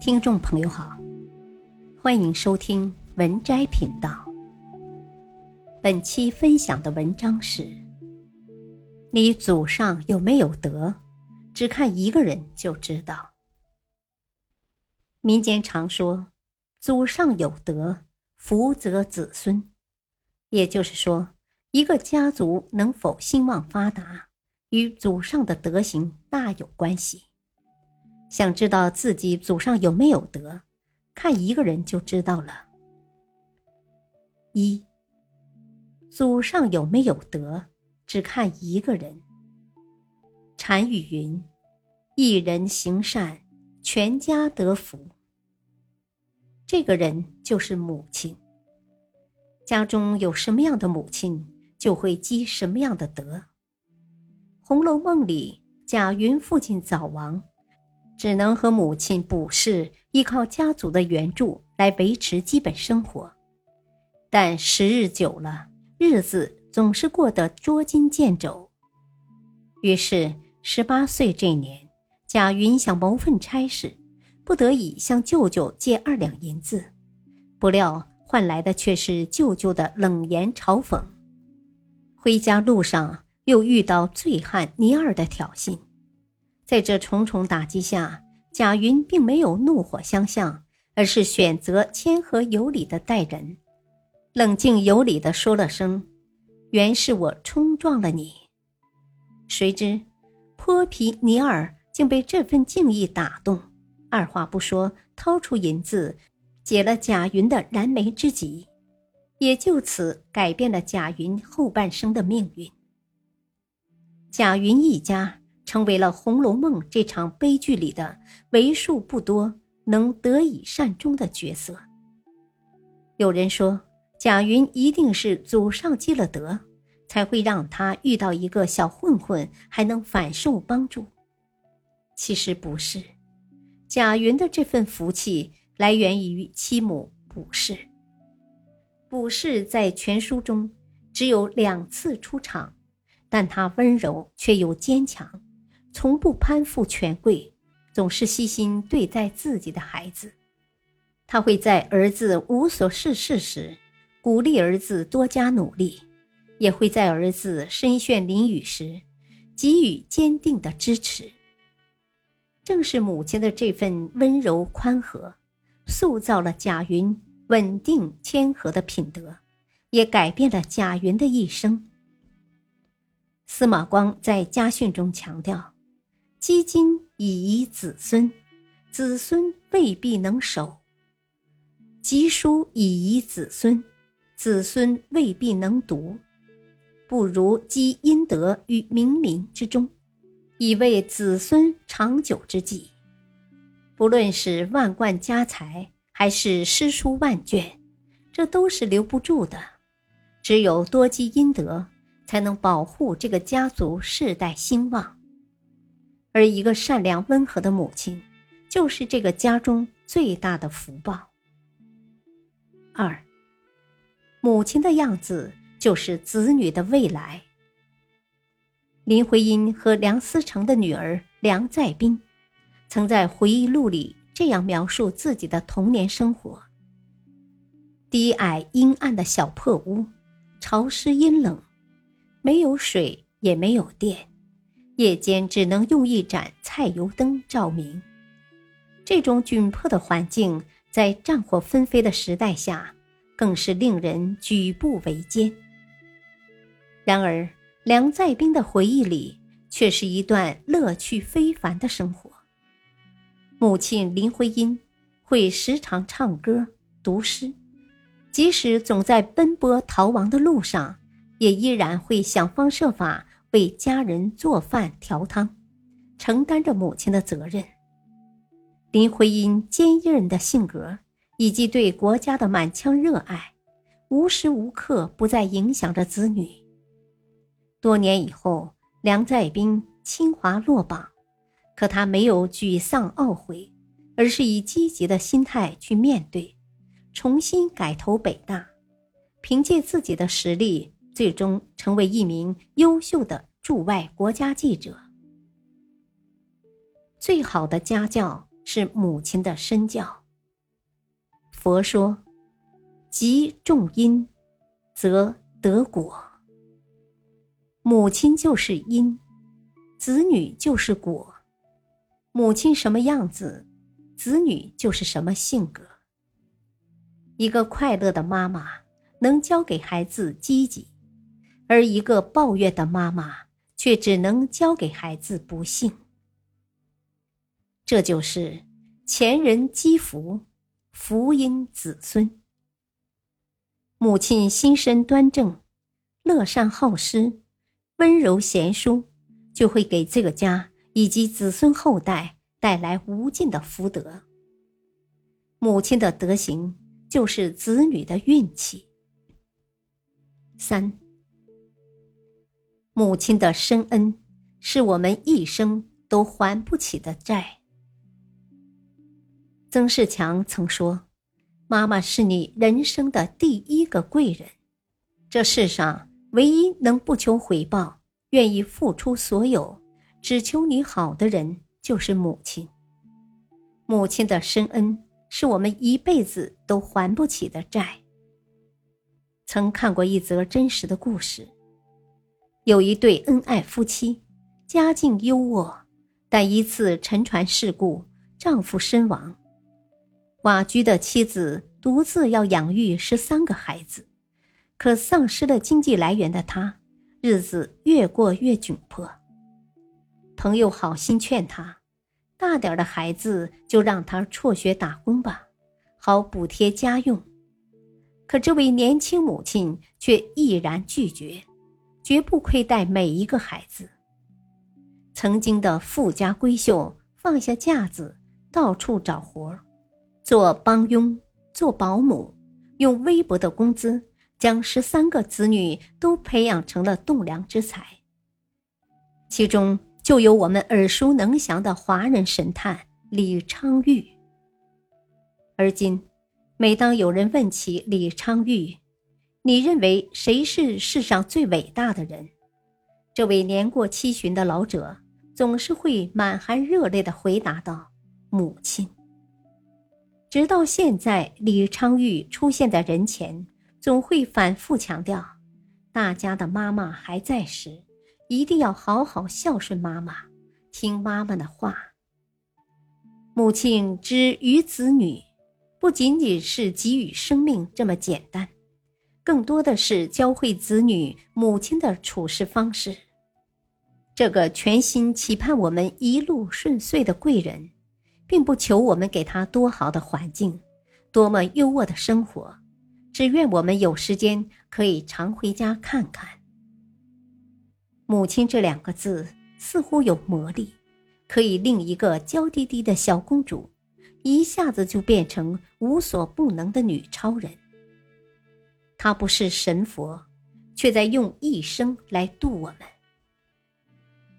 听众朋友好，欢迎收听文摘频道。本期分享的文章是：你祖上有没有德，只看一个人就知道。民间常说，祖上有德，福泽子孙。也就是说，一个家族能否兴旺发达，与祖上的德行大有关系。想知道自己祖上有没有德，看一个人就知道了。一，祖上有没有德，只看一个人。禅语云：“一人行善，全家得福。”这个人就是母亲。家中有什么样的母亲，就会积什么样的德。《红楼梦》里，贾云父亲早亡，只能和母亲卜氏依靠家族的援助来维持基本生活。但时日久了，日子总是过得捉襟见肘。于是，十八岁这年，贾云想谋份差事，不得已向舅舅借二两银子，不料。换来的却是舅舅的冷言嘲讽。回家路上又遇到醉汉尼二的挑衅，在这重重打击下，贾云并没有怒火相向，而是选择谦和有礼的待人，冷静有礼的说了声：“原是我冲撞了你。”谁知泼皮尼尔竟被这份敬意打动，二话不说，掏出银子。解了贾云的燃眉之急，也就此改变了贾云后半生的命运。贾云一家成为了《红楼梦》这场悲剧里的为数不多能得以善终的角色。有人说，贾云一定是祖上积了德，才会让他遇到一个小混混还能反受帮助。其实不是，贾云的这份福气。来源于其母卜氏。卜氏在全书中只有两次出场，但她温柔却又坚强，从不攀附权贵，总是悉心对待自己的孩子。他会在儿子无所事事时，鼓励儿子多加努力，也会在儿子身陷囹圄时，给予坚定的支持。正是母亲的这份温柔宽和。塑造了贾云稳定谦和的品德，也改变了贾云的一生。司马光在家训中强调：“积金以遗子孙，子孙未必能守；积书以遗子孙，子孙未必能读。不如积阴德于冥冥之中，以为子孙长久之计。”不论是万贯家财，还是诗书万卷，这都是留不住的。只有多积阴德，才能保护这个家族世代兴旺。而一个善良温和的母亲，就是这个家中最大的福报。二，母亲的样子就是子女的未来。林徽因和梁思成的女儿梁再冰。曾在回忆录里这样描述自己的童年生活：低矮阴暗的小破屋，潮湿阴冷，没有水也没有电，夜间只能用一盏菜油灯照明。这种窘迫的环境，在战火纷飞的时代下，更是令人举步维艰。然而，梁再冰的回忆里，却是一段乐趣非凡的生活。母亲林徽因会时常唱歌、读诗，即使总在奔波逃亡的路上，也依然会想方设法为家人做饭调汤，承担着母亲的责任。林徽因坚韧的性格以及对国家的满腔热爱，无时无刻不在影响着子女。多年以后，梁再冰清华落榜。可他没有沮丧懊悔，而是以积极的心态去面对，重新改投北大，凭借自己的实力，最终成为一名优秀的驻外国家记者。最好的家教是母亲的身教。佛说：“积种因，则得果。”母亲就是因，子女就是果。母亲什么样子，子女就是什么性格。一个快乐的妈妈能教给孩子积极，而一个抱怨的妈妈却只能教给孩子不幸。这就是前人积福，福荫子孙。母亲心身端正，乐善好施，温柔贤淑，就会给这个家以及子孙后代带来无尽的福德。母亲的德行。就是子女的运气。三，母亲的深恩，是我们一生都还不起的债。曾仕强曾说：“妈妈是你人生的第一个贵人，这世上唯一能不求回报、愿意付出所有、只求你好的人，就是母亲。母亲的深恩。”是我们一辈子都还不起的债。曾看过一则真实的故事，有一对恩爱夫妻，家境优渥，但一次沉船事故，丈夫身亡，寡居的妻子独自要养育十三个孩子，可丧失了经济来源的她，日子越过越窘迫。朋友好心劝她。大点的孩子就让他辍学打工吧，好补贴家用。可这位年轻母亲却毅然拒绝，绝不亏待每一个孩子。曾经的富家闺秀放下架子，到处找活儿做帮佣，做保姆，用微薄的工资将十三个子女都培养成了栋梁之才。其中。就有我们耳熟能详的华人神探李昌钰。而今，每当有人问起李昌钰，你认为谁是世上最伟大的人？这位年过七旬的老者总是会满含热泪地回答道：“母亲。”直到现在，李昌钰出现在人前，总会反复强调：“大家的妈妈还在时。”一定要好好孝顺妈妈，听妈妈的话。母亲之于子女，不仅仅是给予生命这么简单，更多的是教会子女母亲的处事方式。这个全心期盼我们一路顺遂的贵人，并不求我们给他多好的环境，多么优渥的生活，只愿我们有时间可以常回家看看。母亲这两个字似乎有魔力，可以令一个娇滴滴的小公主一下子就变成无所不能的女超人。他不是神佛，却在用一生来度我们。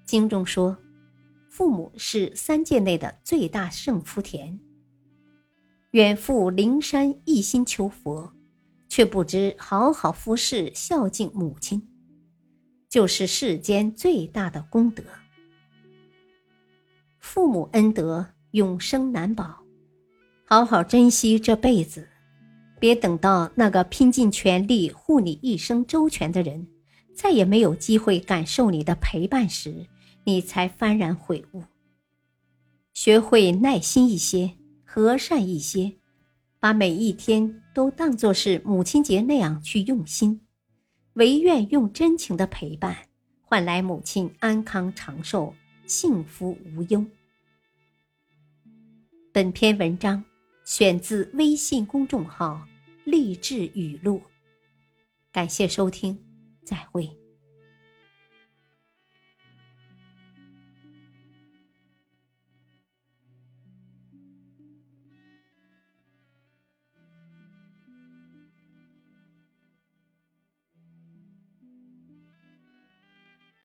经中说，父母是三界内的最大圣福田。远赴灵山一心求佛，却不知好好服侍孝敬母亲。就是世间最大的功德。父母恩德永生难保，好好珍惜这辈子，别等到那个拼尽全力护你一生周全的人，再也没有机会感受你的陪伴时，你才幡然悔悟。学会耐心一些，和善一些，把每一天都当作是母亲节那样去用心。唯愿用真情的陪伴，换来母亲安康长寿、幸福无忧。本篇文章选自微信公众号“励志语录”，感谢收听，再会。